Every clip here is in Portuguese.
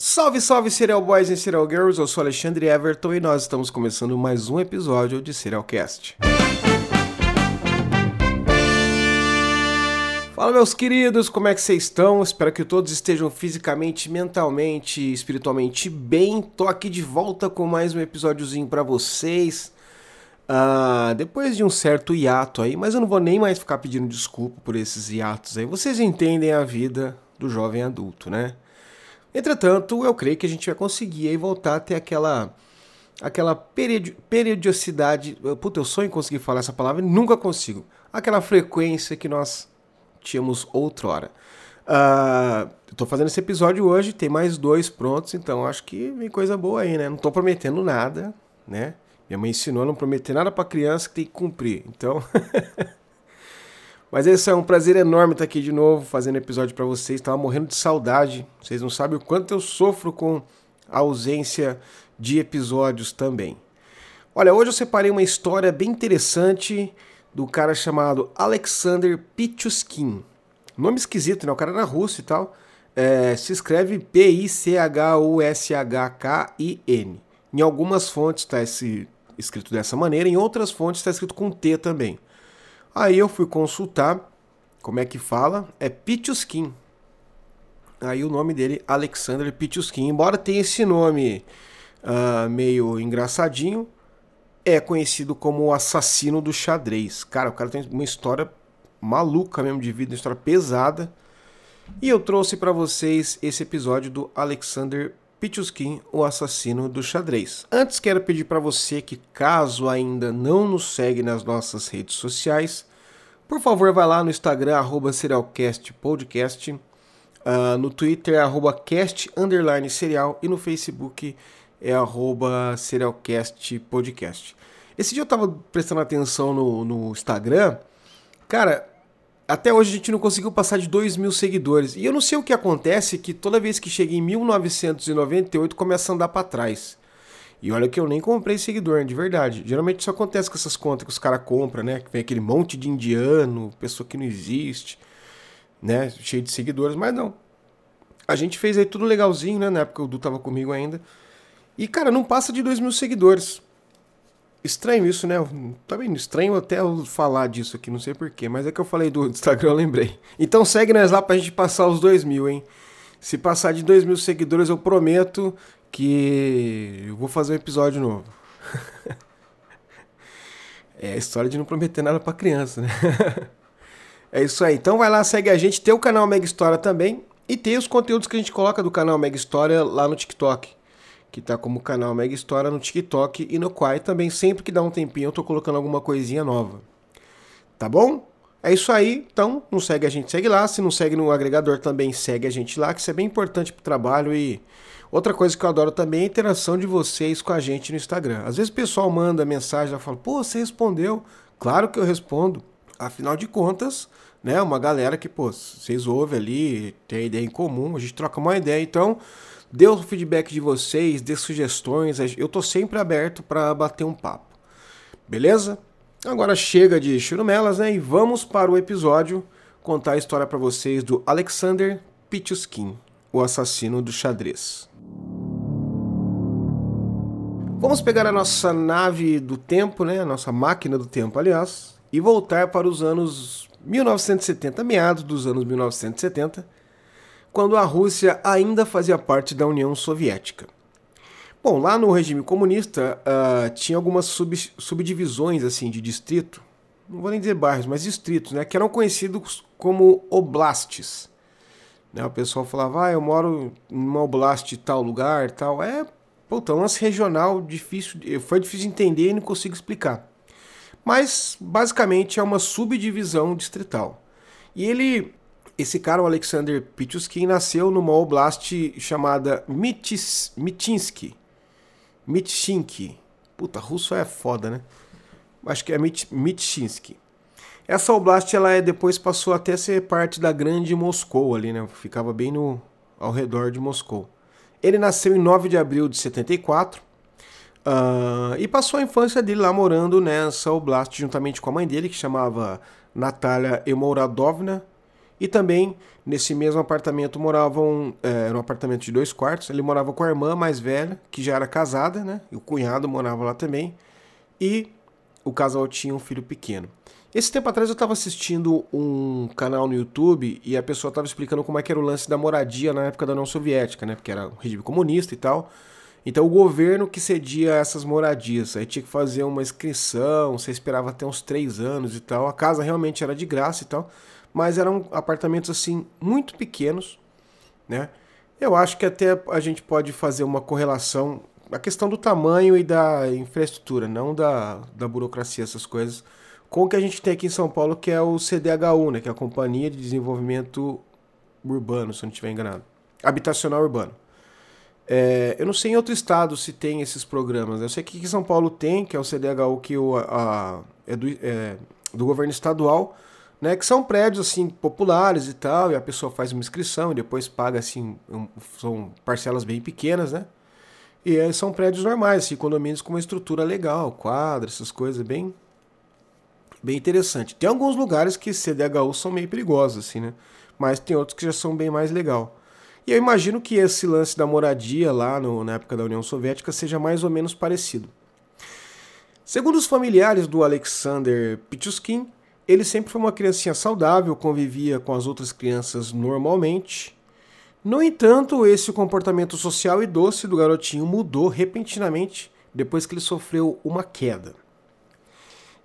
Salve, salve Serial Boys e Serial Girls, eu sou Alexandre Everton e nós estamos começando mais um episódio de Serialcast. Fala meus queridos, como é que vocês estão? Espero que todos estejam fisicamente, mentalmente e espiritualmente bem. Tô aqui de volta com mais um episódiozinho para vocês. Uh, depois de um certo hiato aí, mas eu não vou nem mais ficar pedindo desculpa por esses hiatos aí. Vocês entendem a vida do jovem adulto, né? Entretanto, eu creio que a gente vai conseguir aí voltar a ter aquela aquela periodi periodicidade. Puta, eu sonho em conseguir falar essa palavra e nunca consigo. Aquela frequência que nós tínhamos outrora. Uh, tô fazendo esse episódio hoje, tem mais dois prontos, então acho que vem coisa boa aí, né? Não tô prometendo nada, né? Minha mãe ensinou a não prometer nada para criança que tem que cumprir. Então. Mas esse é um prazer enorme estar aqui de novo fazendo episódio para vocês. Tava morrendo de saudade. Vocês não sabem o quanto eu sofro com a ausência de episódios também. Olha, hoje eu separei uma história bem interessante do cara chamado Alexander Pichuskin. Nome esquisito, né? O cara era russo e tal. É, se escreve P-I-C-H-U-S-H-K-I-N. Em algumas fontes está escrito dessa maneira, em outras fontes está escrito com T também. Aí eu fui consultar como é que fala, é Pichuskin. Aí o nome dele, Alexander Pichuskin. Embora tenha esse nome uh, meio engraçadinho, é conhecido como o assassino do xadrez. Cara, o cara tem uma história maluca mesmo de vida, uma história pesada. E eu trouxe para vocês esse episódio do Alexander Pichuskin, o assassino do xadrez. Antes quero pedir para você que caso ainda não nos segue nas nossas redes sociais, por favor vá lá no Instagram arroba serialcastpodcast, uh, no Twitter arroba cast underline serial e no Facebook é arroba serialcastpodcast. Esse dia eu tava prestando atenção no, no Instagram. Cara, até hoje a gente não conseguiu passar de 2 mil seguidores. E eu não sei o que acontece, que toda vez que chega em 1998 começa a andar para trás. E olha que eu nem comprei seguidor, de verdade. Geralmente isso acontece com essas contas que os caras compram, né? Que vem aquele monte de indiano, pessoa que não existe, né? Cheio de seguidores, mas não. A gente fez aí tudo legalzinho, né? Na época o Du tava comigo ainda. E, cara, não passa de 2 mil seguidores. Estranho isso, né? Tá bem estranho até eu falar disso aqui, não sei porquê, mas é que eu falei do Instagram, eu lembrei. Então segue nós lá pra gente passar os 2 mil, hein? Se passar de 2 mil seguidores, eu prometo que eu vou fazer um episódio novo. é a história de não prometer nada pra criança, né? é isso aí. Então vai lá, segue a gente. Tem o canal Mega História também. E tem os conteúdos que a gente coloca do canal Mega História lá no TikTok que tá como canal Mega História no TikTok e no Quai também. Sempre que dá um tempinho eu tô colocando alguma coisinha nova. Tá bom? É isso aí. Então, não segue a gente, segue lá. Se não segue no agregador também, segue a gente lá, que isso é bem importante pro trabalho e outra coisa que eu adoro também é a interação de vocês com a gente no Instagram. Às vezes o pessoal manda mensagem e fala: "Pô, você respondeu?". Claro que eu respondo. Afinal de contas, né, uma galera que, pô, vocês ouvem ali, tem ideia em comum, a gente troca uma ideia, então Dê o feedback de vocês, dê sugestões. Eu tô sempre aberto para bater um papo. Beleza? Agora chega de churumelas, né? E vamos para o episódio contar a história para vocês do Alexander Pichuskin, o assassino do xadrez. Vamos pegar a nossa nave do tempo, né? A nossa máquina do tempo, aliás, e voltar para os anos 1970, meados dos anos 1970 quando a Rússia ainda fazia parte da União Soviética. Bom, lá no regime comunista uh, tinha algumas sub, subdivisões assim de distrito, não vou nem dizer bairros, mas distritos, né, que eram conhecidos como oblastes. Né, o pessoal falava, ah, eu moro em uma oblast tal lugar, tal. É, puta, um lance regional difícil, foi difícil de entender e não consigo explicar. Mas basicamente é uma subdivisão distrital. E ele esse cara, o Alexander Pichuskin, nasceu numa oblast chamada Mitis, Mitinsky. Mitshinsky. Puta, russo é foda, né? Acho que é Mitshinsky. Essa oblast, ela é, depois passou até a ser parte da grande Moscou ali, né? Ficava bem no, ao redor de Moscou. Ele nasceu em 9 de abril de 74 uh, ah, e passou a infância dele lá morando nessa oblast juntamente com a mãe dele, que chamava Natalia Emoradovna E também, nesse mesmo apartamento, moravam. É, era um apartamento de dois quartos. Ele morava com a irmã mais velha, que já era casada, né? E o cunhado morava lá também. E o casal tinha um filho pequeno. Esse tempo atrás eu estava assistindo um canal no YouTube e a pessoa estava explicando como é que era o lance da moradia na época da União Soviética, né? Porque era um regime comunista e tal. Então o governo que cedia essas moradias, aí tinha que fazer uma inscrição, você esperava até uns três anos e tal. A casa realmente era de graça e tal, mas eram apartamentos assim muito pequenos, né? Eu acho que até a gente pode fazer uma correlação, a questão do tamanho e da infraestrutura, não da, da burocracia, essas coisas, com o que a gente tem aqui em São Paulo, que é o CDHU, né? Que é a Companhia de Desenvolvimento Urbano, se eu não estiver enganado. Habitacional Urbano. É, eu não sei em outro estado se tem esses programas. Eu sei que em São Paulo tem, que é o CDHU que o, a, é, do, é do governo estadual, né, que são prédios assim populares e tal, e a pessoa faz uma inscrição e depois paga assim, um, são parcelas bem pequenas, né? E são prédios normais, assim, condomínios com uma estrutura legal, quadra, essas coisas bem bem interessante. Tem alguns lugares que CDHU são meio perigosos assim, né? Mas tem outros que já são bem mais legal. E eu imagino que esse lance da moradia lá no, na época da União Soviética seja mais ou menos parecido. Segundo os familiares do Alexander Pichuskin, ele sempre foi uma criancinha saudável, convivia com as outras crianças normalmente. No entanto, esse comportamento social e doce do garotinho mudou repentinamente depois que ele sofreu uma queda.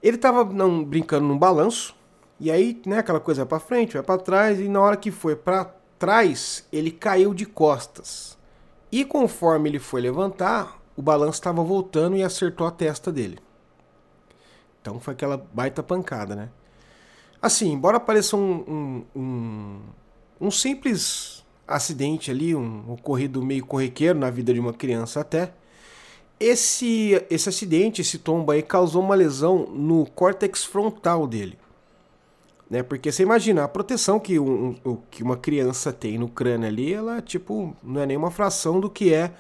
Ele estava brincando num balanço, e aí, né, aquela coisa vai para frente, vai para trás, e na hora que foi para trás, ele caiu de costas. E conforme ele foi levantar, o balanço estava voltando e acertou a testa dele. Então foi aquela baita pancada, né? Assim, embora pareça um, um, um, um simples acidente ali, um ocorrido meio corriqueiro na vida de uma criança até, esse, esse acidente, esse tombo aí, causou uma lesão no córtex frontal dele. Né? Porque você imagina, a proteção que, um, que uma criança tem no crânio ali, ela tipo, não é nenhuma fração do que é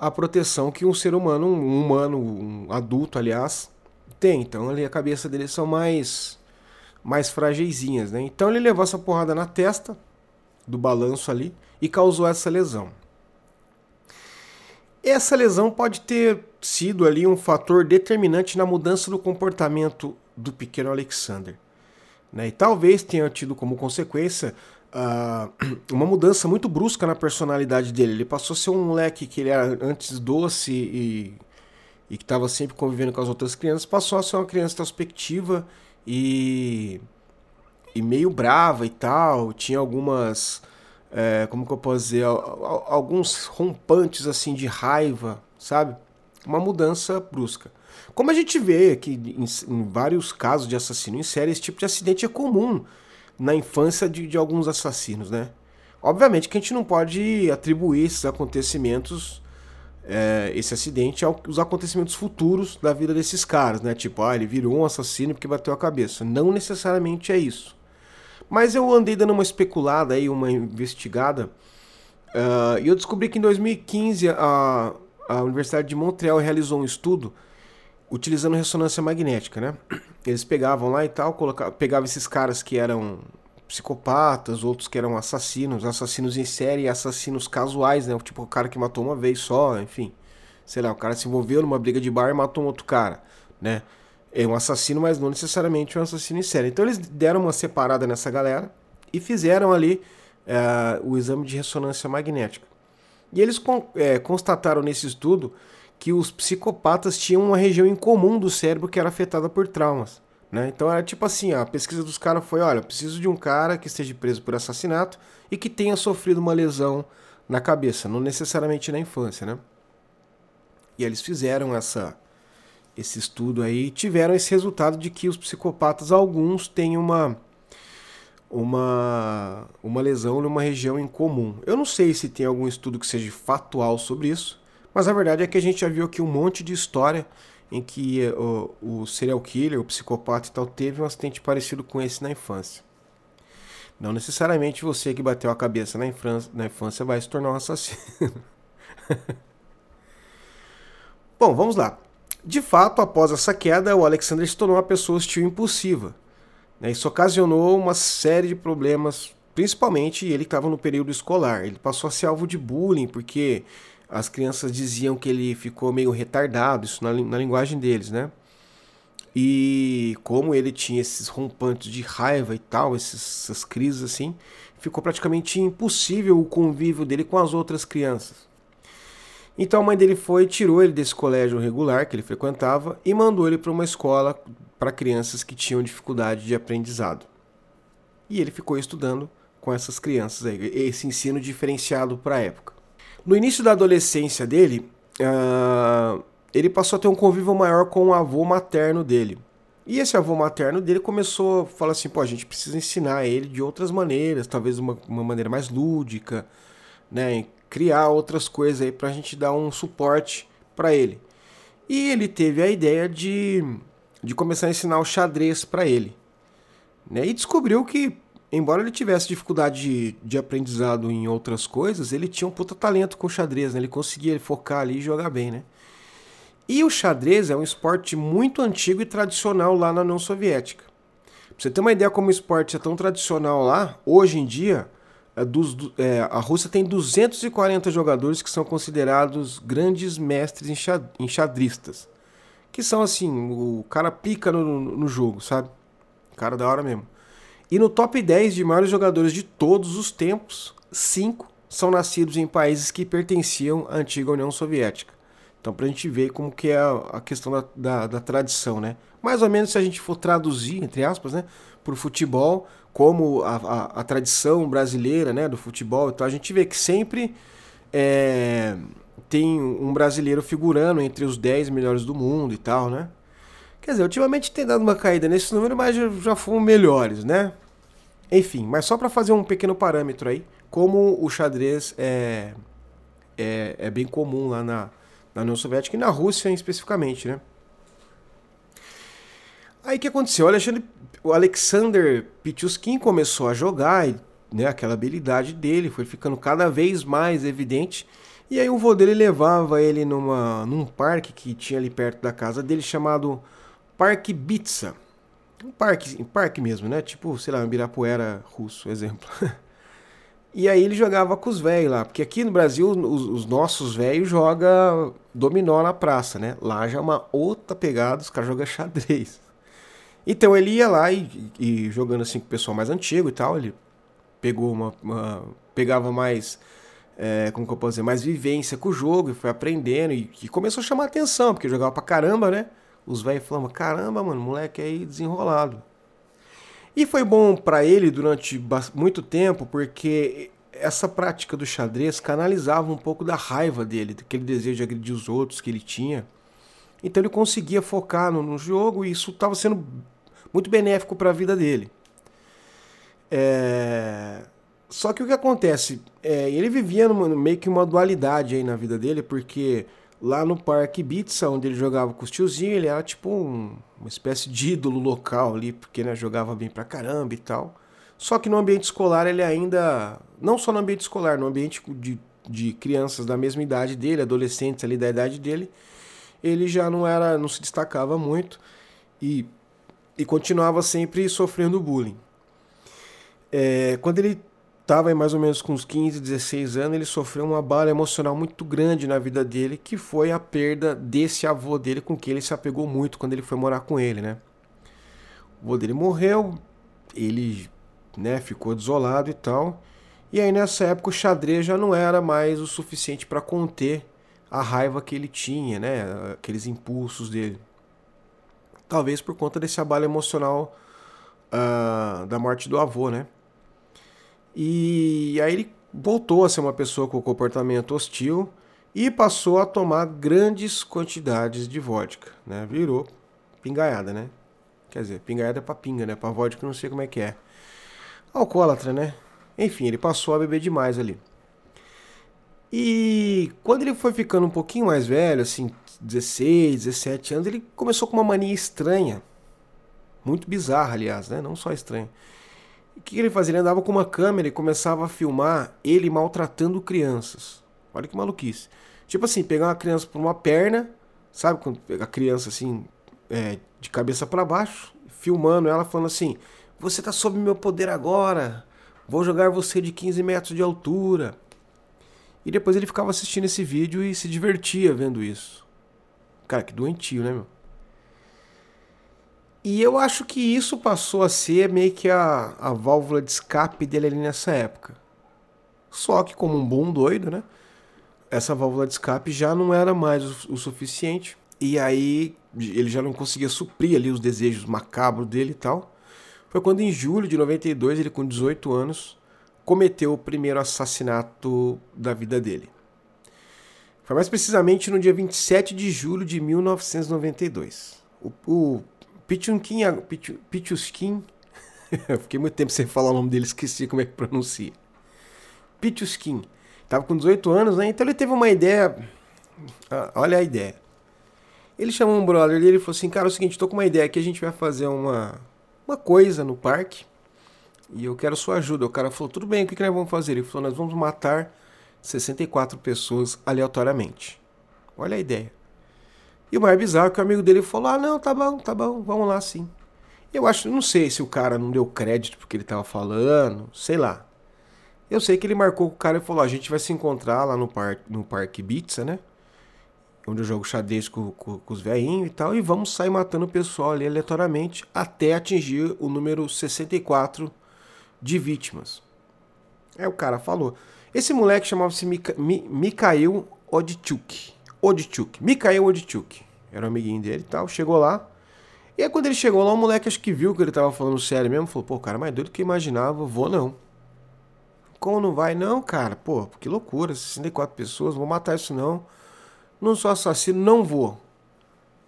a proteção que um ser humano, um humano, um adulto, aliás, tem. Então ali a cabeça dele são mais mais fragilzinhas, né? Então ele levou essa porrada na testa do balanço ali e causou essa lesão. Essa lesão pode ter sido ali um fator determinante na mudança do comportamento do pequeno Alexander. Né? E talvez tenha tido como consequência uh, uma mudança muito brusca na personalidade dele. Ele passou a ser um moleque que ele era antes doce e, e que estava sempre convivendo com as outras crianças, passou a ser uma criança introspectiva e, e meio brava e tal. Tinha algumas. É, como que eu posso dizer? Alguns rompantes assim de raiva, sabe? Uma mudança brusca. Como a gente vê que em, em, vários casos de assassino em série, esse tipo de acidente é comum na infância de, de alguns assassinos, né? Obviamente que a gente não pode atribuir esses acontecimentos, é, esse acidente, aos acontecimentos futuros da vida desses caras, né? Tipo, ah, ele virou um assassino porque bateu a cabeça. Não necessariamente é isso. Mas eu andei dando uma especulada aí, uma investigada, uh, e eu descobri que em 2015 a, a Universidade de Montreal realizou um estudo utilizando ressonância magnética, né? Eles pegavam lá e tal, pegavam esses caras que eram psicopatas, outros que eram assassinos, assassinos em série assassinos casuais, né? Tipo o cara que matou uma vez só, enfim. Sei lá, o cara se envolveu numa briga de bar e matou um outro cara, né? É um assassino, mas não necessariamente um assassino em série. Então eles deram uma separada nessa galera e fizeram ali é, o exame de ressonância magnética. E eles con é, constataram nesse estudo que os psicopatas tinham uma região em comum do cérebro que era afetada por traumas. Né? Então era tipo assim, a pesquisa dos caras foi, olha, preciso de um cara que esteja preso por assassinato e que tenha sofrido uma lesão na cabeça, não necessariamente na infância, né? E eles fizeram essa esse estudo aí, tiveram esse resultado de que os psicopatas alguns têm uma uma uma lesão numa região em comum. Eu não sei se tem algum estudo que seja factual sobre isso, mas a verdade é que a gente já viu aqui um monte de história em que o, o serial killer, o psicopata e tal, teve um acidente parecido com esse na infância. Não necessariamente você que bateu a cabeça na infância, na infância vai se tornar um assassino. Bom, vamos lá. De fato, após essa queda, o Alexander se tornou uma pessoa hostil e impulsiva. Né? Isso ocasionou uma série de problemas principalmente ele estava no período escolar. Ele passou a ser alvo de bullying porque as crianças diziam que ele ficou meio retardado, isso na, na linguagem deles, né? E como ele tinha esses rompantes de raiva e tal, esses, essas crises assim, ficou praticamente impossível o convívio dele com as outras crianças. Então a mãe dele foi, tirou ele desse colégio regular que ele frequentava e mandou ele para uma escola para crianças que tinham dificuldade de aprendizado. E ele ficou estudando com essas crianças aí, esse ensino diferenciado para a época. No início da adolescência dele, uh, ele passou a ter um convívio maior com o avô materno dele. E esse avô materno dele começou a falar assim: pô, a gente precisa ensinar ele de outras maneiras, talvez uma, uma maneira mais lúdica, né? Criar outras coisas aí para a gente dar um suporte para ele. E ele teve a ideia de, de começar a ensinar o xadrez para ele. Né? E descobriu que, embora ele tivesse dificuldade de, de aprendizado em outras coisas, ele tinha um puta talento com o xadrez, né? Ele conseguia focar ali e jogar bem, né? E o xadrez é um esporte muito antigo e tradicional lá na União Soviética. Pra você ter uma ideia como o esporte é tão tradicional lá, hoje em dia, é dos, é, a Rússia tem 240 jogadores que são considerados grandes mestres enxadristas. Que são assim, o cara pica no, no jogo, sabe? Cara da hora mesmo. E no top 10 de maiores jogadores de todos os tempos, 5 são nascidos em países que pertenciam à antiga União Soviética. Então, para a gente ver como que é a, questão da, da, da, tradição, né? Mais ou menos se a gente for traduzir, entre aspas, né, para o futebol, como a, a, a, tradição brasileira, né, do futebol, então a gente vê que sempre é, tem um brasileiro figurando entre os 10 melhores do mundo e tal, né? Quer dizer, ultimamente tem dado uma caída nesse número, mas já, foram melhores, né? Enfim, mas só para fazer um pequeno parâmetro aí, como o xadrez é, é, é bem comum lá na, na União Soviética e na Rússia especificamente, né? Aí o que aconteceu? O, Alexandre, o Alexander Pichuskin começou a jogar, e, né, aquela habilidade dele foi ficando cada vez mais evidente. E aí o vô dele levava ele numa, num parque que tinha ali perto da casa dele chamado Parque Bitsa. Um parque, um parque mesmo, né? Tipo, sei lá, um Ibirapuera russo, exemplo. E aí ele jogava com os velhos lá, porque aqui no Brasil os, os nossos velhos jogam dominó na praça, né? Lá já é uma outra pegada, os caras jogam xadrez. Então ele ia lá e, e, jogando assim com o pessoal mais antigo e tal, ele pegou uma, uma pegava mais, é, como que eu posso dizer, mais vivência com o jogo e foi aprendendo e, e começou a chamar atenção, porque jogava pra caramba, né? Os velhos falavam, caramba, mano, moleque aí desenrolado. E foi bom para ele durante muito tempo, porque essa prática do xadrez canalizava um pouco da raiva dele, daquele desejo de agredir os outros que ele tinha. Então ele conseguia focar no, no jogo e isso estava sendo muito benéfico para a vida dele. É... Só que o que acontece? É, ele vivia numa, meio que uma dualidade aí na vida dele, porque lá no Parque Bitsa, onde ele jogava com os tiozinhos, ele era tipo um, uma espécie de ídolo local ali, porque né, jogava bem pra caramba e tal. Só que no ambiente escolar ele ainda. Não só no ambiente escolar, no ambiente de, de crianças da mesma idade dele, adolescentes ali da idade dele, ele já não era. não se destacava muito e, e continuava sempre sofrendo bullying. É, quando ele estava mais ou menos com uns 15, 16 anos, ele sofreu uma bala emocional muito grande na vida dele, que foi a perda desse avô dele com quem ele se apegou muito quando ele foi morar com ele, né? O avô dele morreu, ele, né, ficou desolado e tal. E aí nessa época o xadrez já não era mais o suficiente para conter a raiva que ele tinha, né, aqueles impulsos dele. Talvez por conta desse abalo emocional uh, da morte do avô, né? E aí ele voltou a ser uma pessoa com comportamento hostil e passou a tomar grandes quantidades de vodka, né? Virou pingaiada, né? Quer dizer, pingaiada é pra pinga, né? Pra vodka não sei como é que é. Alcoólatra, né? Enfim, ele passou a beber demais ali. E quando ele foi ficando um pouquinho mais velho, assim, 16, 17 anos, ele começou com uma mania estranha. Muito bizarra, aliás, né? Não só estranha. O que ele fazia? Ele andava com uma câmera e começava a filmar ele maltratando crianças. Olha que maluquice. Tipo assim, pegar uma criança por uma perna, sabe? Quando pega a criança assim, é, de cabeça para baixo, filmando ela, falando assim: Você tá sob meu poder agora, Vou jogar você de 15 metros de altura. E depois ele ficava assistindo esse vídeo e se divertia vendo isso. Cara, que doentio, né, meu? E eu acho que isso passou a ser meio que a, a válvula de escape dele ali nessa época. Só que, como um bom doido, né? Essa válvula de escape já não era mais o, o suficiente. E aí ele já não conseguia suprir ali os desejos macabros dele e tal. Foi quando em julho de 92, ele com 18 anos, cometeu o primeiro assassinato da vida dele. Foi mais precisamente no dia 27 de julho de 1992. O, o Pichunkin, Pichuskin, eu fiquei muito tempo sem falar o nome dele, esqueci como é que pronuncia. Pichuskin, estava com 18 anos, né? Então ele teve uma ideia. Ah, olha a ideia. Ele chamou um brother dele e falou assim: Cara, é o seguinte, estou com uma ideia aqui, a gente vai fazer uma, uma coisa no parque e eu quero sua ajuda. O cara falou: Tudo bem, o que, que nós vamos fazer? Ele falou: Nós vamos matar 64 pessoas aleatoriamente. Olha a ideia. E o mais bizarro é que o amigo dele falou: Ah, não, tá bom, tá bom, vamos lá sim. Eu acho, não sei se o cara não deu crédito porque ele tava falando, sei lá. Eu sei que ele marcou com o cara e falou: A gente vai se encontrar lá no, par, no Parque Pizza, né? onde eu jogo xadrez com, com, com os velhinhos e tal, e vamos sair matando o pessoal ali aleatoriamente até atingir o número 64 de vítimas. É o cara falou. Esse moleque chamava-se Mika, Mi, Mikhail Odchuk. Odchuk. Mikhail Odchuk. Era um amiguinho dele e tal. Chegou lá. E aí quando ele chegou lá, o moleque acho que viu que ele tava falando sério mesmo. Falou, pô, cara, mais doido que eu imaginava. Vou não. Como não vai? Não, cara. Pô, que loucura. 64 pessoas. Vou matar isso não não sou assassino, não vou.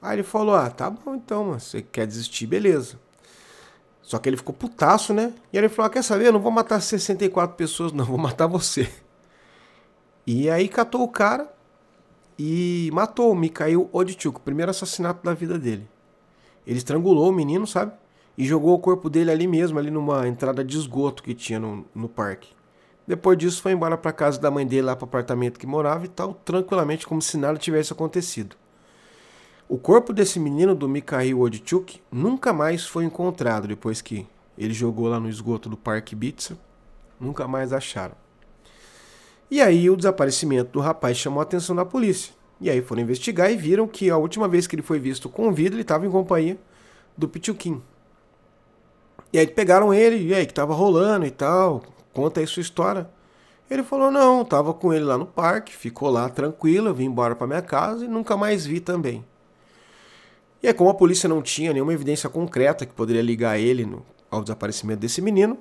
Aí ele falou: Ah, tá bom então, mano. Você quer desistir, beleza. Só que ele ficou putaço, né? E aí ele falou: ah, Quer saber? Eu não vou matar 64 pessoas, não, vou matar você. E aí catou o cara e matou o Mikhail Odchuk, primeiro assassinato da vida dele. Ele estrangulou o menino, sabe? E jogou o corpo dele ali mesmo, ali numa entrada de esgoto que tinha no, no parque. Depois disso, foi embora para casa da mãe dele, lá para o apartamento que morava e tal, tranquilamente, como se nada tivesse acontecido. O corpo desse menino, do Mikhail Odchuk, nunca mais foi encontrado depois que ele jogou lá no esgoto do Parque Bitsa. Nunca mais acharam. E aí o desaparecimento do rapaz chamou a atenção da polícia. E aí foram investigar e viram que a última vez que ele foi visto com vida, ele estava em companhia do Pichuquim. E aí pegaram ele, e aí que estava rolando e tal, conta aí sua história. Ele falou: não, tava com ele lá no parque, ficou lá tranquilo, eu vim embora para minha casa e nunca mais vi também. E aí, como a polícia não tinha nenhuma evidência concreta que poderia ligar ele no, ao desaparecimento desse menino,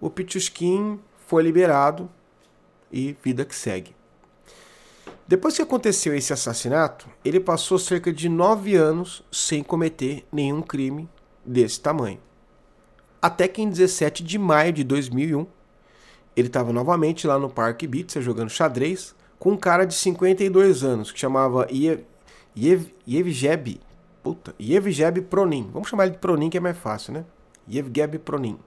o Pichuskin foi liberado e vida que segue. Depois que aconteceu esse assassinato, ele passou cerca de nove anos sem cometer nenhum crime desse tamanho. Até que em 17 de maio de 2001, ele estava novamente lá no Parque Ibiza jogando xadrez com um cara de 52 anos que chamava Yevgeb, puta, Yevgeb Pronin. Vamos chamar ele de Pronin que é mais fácil, né? Yevgeb Pronin.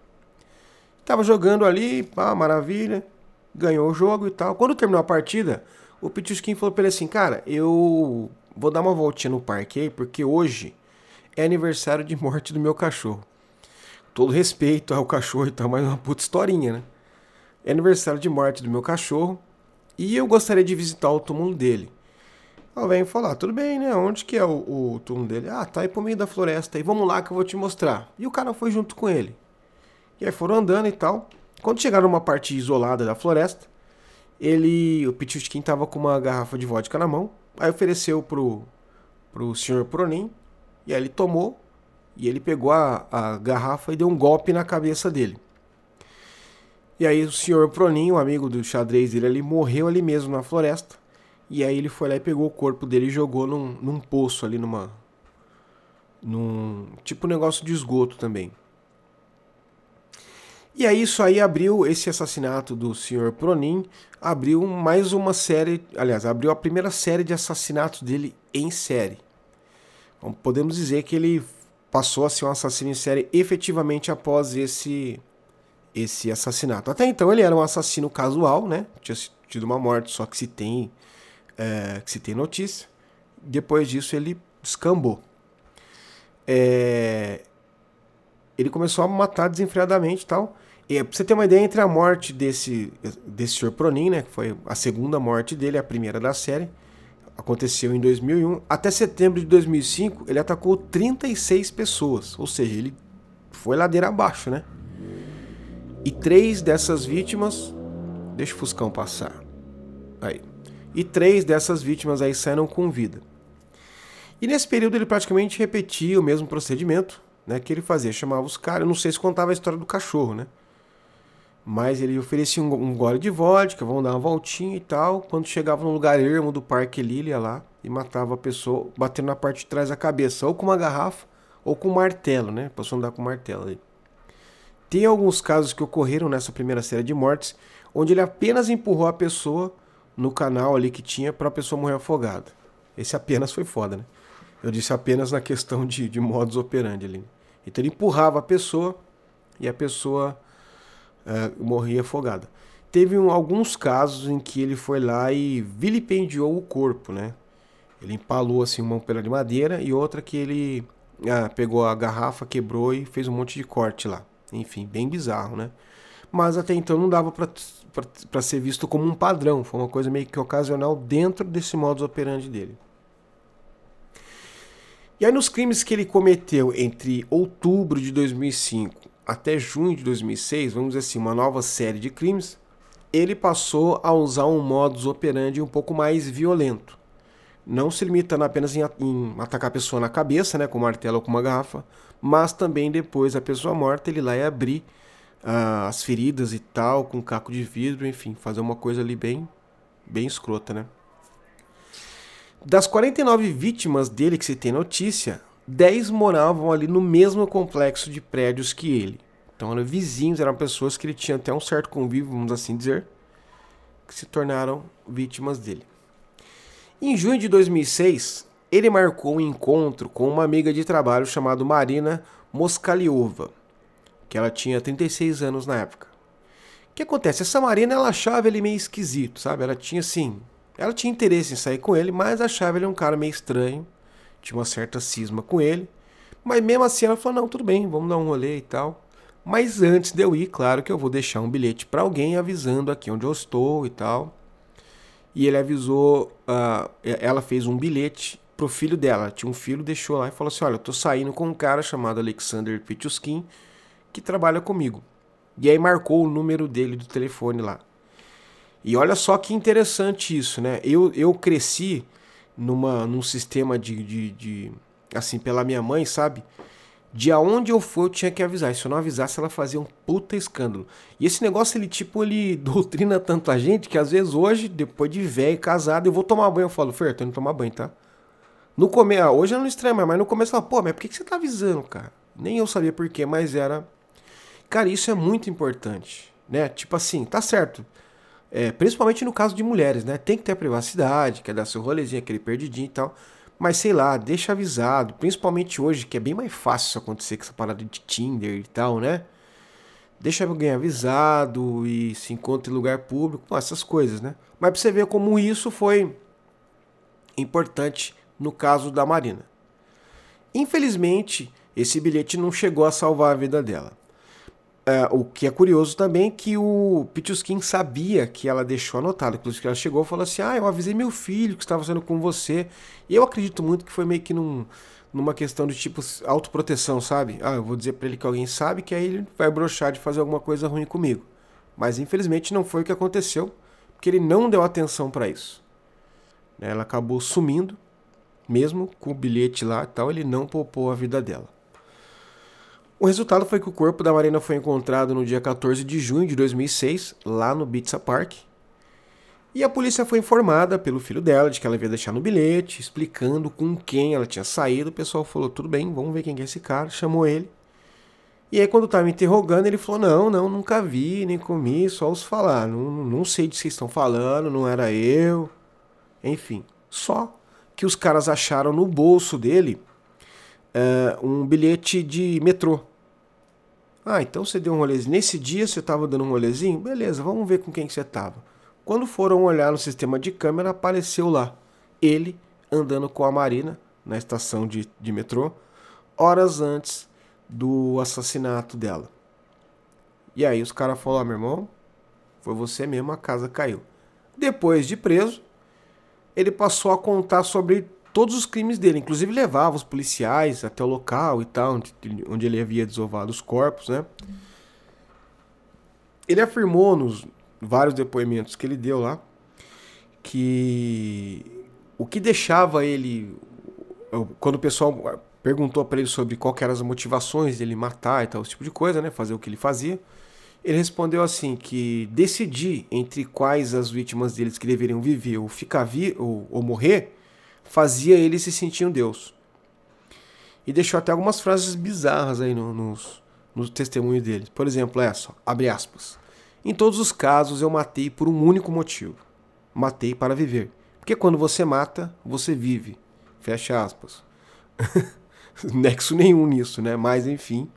Tava jogando ali, pá, maravilha, ganhou o jogo e tal. Quando terminou a partida, o Pichuskin falou para ele assim, cara, eu vou dar uma voltinha no parque aí, porque hoje é aniversário de morte do meu cachorro. Todo respeito ao cachorro e tal, mas é uma puta historinha, né? é aniversário de morte do meu cachorro e eu gostaria de visitar o túmulo dele. Ela vem falar, tudo bem, né? Onde que é o, o túmulo dele? Ah, tá aí pro meio da floresta aí, vamos lá que eu vou te mostrar. E o cara foi junto com ele. E aí foram andando e tal. Quando chegaram numa parte isolada da floresta, ele, o Pichuchkin tava com uma garrafa de vodka na mão, aí ofereceu pro, pro senhor Pronin, e aí ele tomou, e ele pegou a, a garrafa e deu um golpe na cabeça dele. E aí o senhor Pronin, o amigo do xadrez dele morreu ali mesmo na floresta. E aí ele foi lá e pegou o corpo dele e jogou num, num poço ali, numa. num. tipo negócio de esgoto também. E aí isso aí abriu esse assassinato do senhor Pronin, abriu mais uma série, aliás, abriu a primeira série de assassinatos dele em série. Então, podemos dizer que ele passou a ser um assassino em série efetivamente após esse esse assassinato. Até então ele era um assassino casual, né? Tinha tido uma morte, só que se tem, é, que se tem notícia. Depois disso ele descambou. É, ele começou a matar desenfreadamente e tal. E pra você ter uma ideia, entre a morte desse, desse Sr. Pronin, né, que foi a segunda morte dele, a primeira da série, aconteceu em 2001, até setembro de 2005, ele atacou 36 pessoas, ou seja, ele foi ladeira abaixo, né? E três dessas vítimas, deixa o Fuscão passar, aí, e três dessas vítimas aí saíram com vida. E nesse período ele praticamente repetia o mesmo procedimento, né, que ele fazia, chamava os caras, eu não sei se contava a história do cachorro, né? Mas ele oferecia um, um gole de vodka, vamos dar uma voltinha e tal. Quando chegava no lugar ermo do parque, ele ia lá e matava a pessoa, batendo na parte de trás da cabeça, ou com uma garrafa, ou com um martelo, né? Passou a andar com martelo ali. Tem alguns casos que ocorreram nessa primeira série de mortes, onde ele apenas empurrou a pessoa no canal ali que tinha para a pessoa morrer afogada. Esse apenas foi foda, né? Eu disse apenas na questão de, de modus operandi ali. Então ele empurrava a pessoa e a pessoa uh, morria afogada. Teve um, alguns casos em que ele foi lá e vilipendiou o corpo, né? Ele empalou assim uma pela de madeira e outra que ele uh, pegou a garrafa, quebrou e fez um monte de corte lá. Enfim, bem bizarro, né? Mas até então não dava para ser visto como um padrão, foi uma coisa meio que ocasional dentro desse modus operandi dele. E aí, nos crimes que ele cometeu entre outubro de 2005 até junho de 2006, vamos dizer assim, uma nova série de crimes, ele passou a usar um modus operandi um pouco mais violento. Não se limitando apenas em, em atacar a pessoa na cabeça, né, com um martelo ou com uma garrafa, mas também depois a pessoa morta ele lá e abrir uh, as feridas e tal, com um caco de vidro, enfim, fazer uma coisa ali bem, bem escrota, né? Das 49 vítimas dele que se tem notícia, 10 moravam ali no mesmo complexo de prédios que ele. Então eram vizinhos, eram pessoas que ele tinha até um certo convívio, vamos assim dizer, que se tornaram vítimas dele. Em junho de 2006, ele marcou um encontro com uma amiga de trabalho chamada Marina Moskaliova, que ela tinha 36 anos na época. O que acontece? Essa Marina ela achava ele meio esquisito, sabe? Ela tinha assim, ela tinha interesse em sair com ele, mas achava ele um cara meio estranho tinha uma certa cisma com ele. Mas mesmo assim ela falou: não, tudo bem, vamos dar um rolê e tal. Mas antes de eu ir, claro que eu vou deixar um bilhete para alguém avisando aqui onde eu estou e tal. E ele avisou, uh, ela fez um bilhete pro filho dela. Tinha um filho, deixou lá e falou assim: Olha, eu tô saindo com um cara chamado Alexander Pichuskin que trabalha comigo. E aí marcou o número dele do telefone lá. E olha só que interessante isso, né? Eu, eu cresci numa, num sistema de, de, de, Assim, pela minha mãe, sabe? De aonde eu for, eu tinha que avisar. Se eu não avisasse, ela fazia um puta escândalo. E esse negócio, ele, tipo, ele doutrina tanta gente que às vezes hoje, depois de velho, casado, eu vou tomar banho. Eu falo, Fer, tô indo tomar banho, tá? No começo, ah, hoje eu não estranho mas no começo falo, pô, mas por que, que você tá avisando, cara? Nem eu sabia por quê, mas era. Cara, isso é muito importante, né? Tipo assim, tá certo. É, principalmente no caso de mulheres, né? Tem que ter a privacidade, quer dar seu rolezinho, aquele perdidinho e tal. Mas sei lá, deixa avisado. Principalmente hoje, que é bem mais fácil isso acontecer com essa parada de Tinder e tal, né? Deixa alguém avisado e se encontra em lugar público, essas coisas, né? Mas pra você ver como isso foi importante no caso da Marina. Infelizmente, esse bilhete não chegou a salvar a vida dela. Uh, o que é curioso também é que o Pichuskin sabia que ela deixou anotado. Inclusive, ela chegou e falou assim: Ah, eu avisei meu filho que estava sendo com você. E eu acredito muito que foi meio que num, numa questão de tipo autoproteção, sabe? Ah, eu vou dizer para ele que alguém sabe que aí ele vai brochar de fazer alguma coisa ruim comigo. Mas infelizmente não foi o que aconteceu, porque ele não deu atenção para isso. Ela acabou sumindo, mesmo com o bilhete lá e tal, ele não poupou a vida dela. O resultado foi que o corpo da Marina foi encontrado no dia 14 de junho de 2006, lá no Pizza Park. E a polícia foi informada pelo filho dela de que ela havia deixado no bilhete, explicando com quem ela tinha saído. O pessoal falou: tudo bem, vamos ver quem é esse cara. Chamou ele. E aí, quando estava interrogando, ele falou: não, não, nunca vi, nem comi, só os falar. Não, não sei de que vocês estão falando, não era eu. Enfim, só que os caras acharam no bolso dele uh, um bilhete de metrô. Ah, então você deu um rolezinho. Nesse dia você estava dando um rolezinho? Beleza, vamos ver com quem que você estava. Quando foram olhar no sistema de câmera, apareceu lá ele andando com a Marina na estação de, de metrô, horas antes do assassinato dela. E aí os caras falaram, meu irmão, foi você mesmo, a casa caiu. Depois de preso, ele passou a contar sobre todos os crimes dele, inclusive levava os policiais até o local e tal, onde, onde ele havia desovado os corpos, né? Ele afirmou nos vários depoimentos que ele deu lá que o que deixava ele quando o pessoal perguntou para ele sobre qual eram as motivações dele matar e tal, esse tipo de coisa, né, fazer o que ele fazia, ele respondeu assim que decidir entre quais as vítimas deles que deveriam viver ou ficar vi ou, ou morrer fazia ele se sentir um deus. E deixou até algumas frases bizarras aí no, nos, no testemunho dele. Por exemplo, essa, abre aspas. Em todos os casos eu matei por um único motivo. Matei para viver. Porque quando você mata, você vive. Fecha aspas. Nexo nenhum nisso, né? Mas enfim,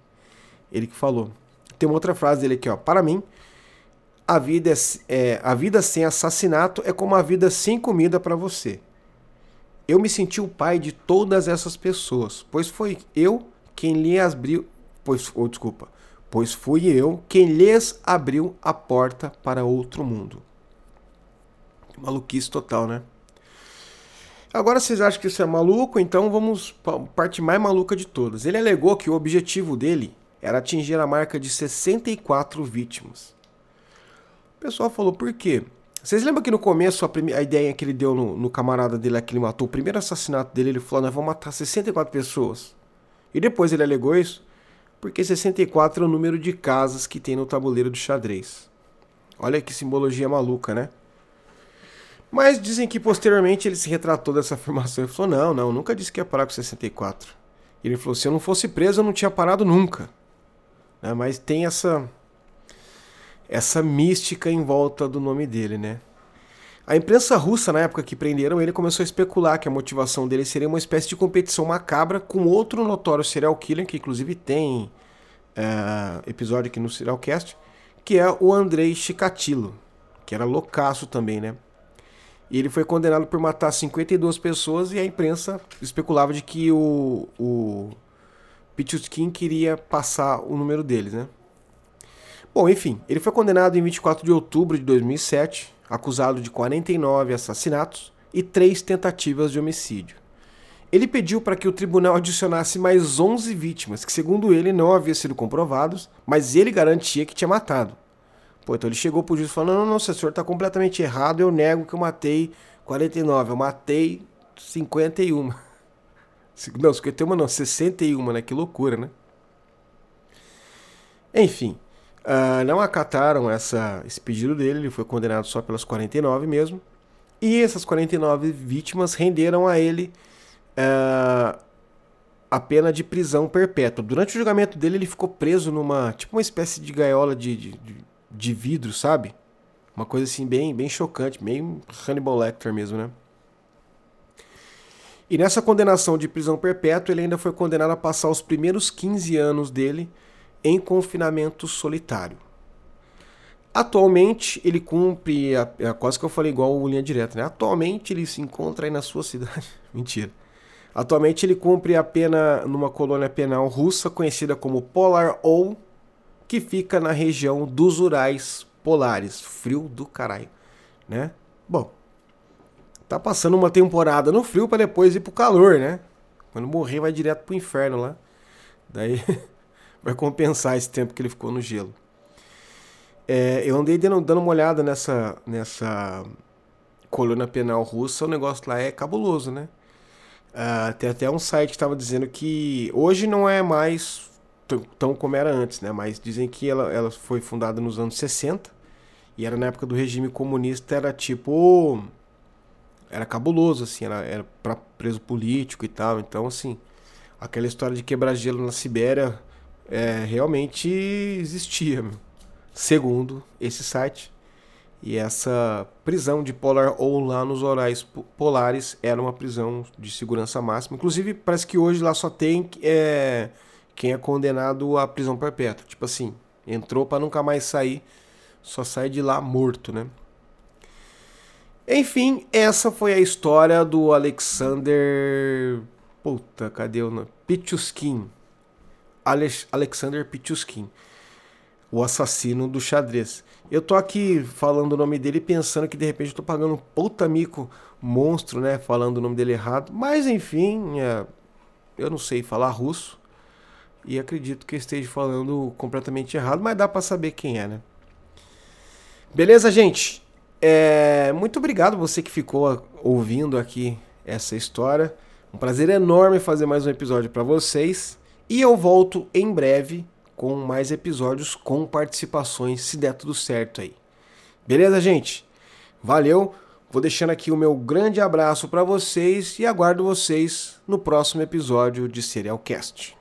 ele que falou. Tem uma outra frase dele aqui, ó. Para mim, a vida, é, é, a vida sem assassinato é como a vida sem comida para você. Eu me senti o pai de todas essas pessoas, pois foi eu quem lhe abriu, pois, oh, desculpa, pois fui eu quem lhes abriu a porta para outro mundo. Maluquice total, né? Agora vocês acham que isso é maluco? Então vamos para a parte mais maluca de todas. Ele alegou que o objetivo dele era atingir a marca de 64 vítimas. O pessoal falou, por quê? Vocês lembram que no começo a, a ideia que ele deu no, no, camarada dele que ele matou, o primeiro assassinato dele, ele falou, nós vamos matar 64 pessoas. E depois ele alegou isso, porque 64 é o número de casas que tem no tabuleiro do xadrez. Olha que simbologia maluca, né? Mas dizem que posteriormente ele se retratou dessa afirmação e falou: não, não, nunca disse que ia parar com 64. E ele falou: se eu não fosse preso, eu não tinha parado nunca. Né? Mas tem essa essa mística em volta do nome dele, né? A imprensa russa, na época que prenderam ele, começou a especular que a motivação dele seria uma espécie de competição macabra com outro notório serial killer, que inclusive tem uh, episódio aqui no Serialcast, que é o Andrei Chikatilo, que era loucaço também, né? E ele foi condenado por matar 52 pessoas e a imprensa especulava de que o, o Pichutkin queria passar o número deles, né? Bom, enfim, ele foi condenado em 24 de outubro de 2007, acusado de 49 assassinatos e 3 tentativas de homicídio. Ele pediu para que o tribunal adicionasse mais 11 vítimas, que segundo ele não haviam sido comprovados, mas ele garantia que tinha matado. Pô, então ele chegou pro juiz falou: não, não, não, senhor está completamente errado, eu nego que eu matei 49, eu matei 51. Não, 51 não, 61, né? Que loucura, né? Enfim, uh, não acataram essa, esse pedido dele, ele foi condenado só pelas 49 mesmo. E essas 49 vítimas renderam a ele uh, a pena de prisão perpétua. Durante o julgamento dele, ele ficou preso numa, tipo uma espécie de gaiola de, de, de vidro, sabe? Uma coisa assim bem, bem chocante, meio Hannibal Lecter mesmo, né? E nessa condenação de prisão perpétua, ele ainda foi condenado a passar os primeiros 15 anos dele em confinamento solitário. Atualmente, ele cumpre, a, a, quase que eu falei igual o Linha Direta, né? Atualmente, ele se encontra aí na sua cidade. Mentira. Atualmente, ele cumpre a pena numa colônia penal russa conhecida como Polar O, que fica na região dos Urais polares. Frio do caralho, né? Bom, tá passando uma temporada no frio para depois ir pro calor, né? Quando morrer vai direto pro inferno lá. Daí vai compensar esse tempo que ele ficou no gelo. É, eu andei dando, dando uma olhada nessa, nessa colônia penal russa, o negócio lá é cabuloso, né? Uh, tem até um site que estava dizendo que hoje não é mais tão como era antes, né? Mas dizem que ela, ela foi fundada nos anos 60 e era na época do regime comunista, era tipo. Era cabuloso, assim, era, era para preso político e tal. Então, assim, aquela história de quebrar gelo na Sibéria é, realmente existia, segundo esse site. E essa prisão de Polar ou lá nos horários polares era uma prisão de segurança máxima. Inclusive, parece que hoje lá só tem. É, quem é condenado à prisão perpétua. Tipo assim, entrou para nunca mais sair, só sai de lá morto, né? Enfim, essa foi a história do Alexander. Puta, cadê o nome? Pichuskin. Alex... Alexander Pichuskin. o assassino do xadrez. Eu tô aqui falando o nome dele pensando que de repente eu tô pagando um puta mico monstro, né? Falando o nome dele errado. Mas enfim, é, eu não sei falar russo. E acredito que esteja falando completamente errado, mas dá para saber quem é, né? Beleza, gente? É, muito obrigado você que ficou ouvindo aqui essa história. Um prazer enorme fazer mais um episódio para vocês. E eu volto em breve com mais episódios com participações, se der tudo certo aí. Beleza, gente? Valeu. Vou deixando aqui o meu grande abraço para vocês e aguardo vocês no próximo episódio de Serialcast.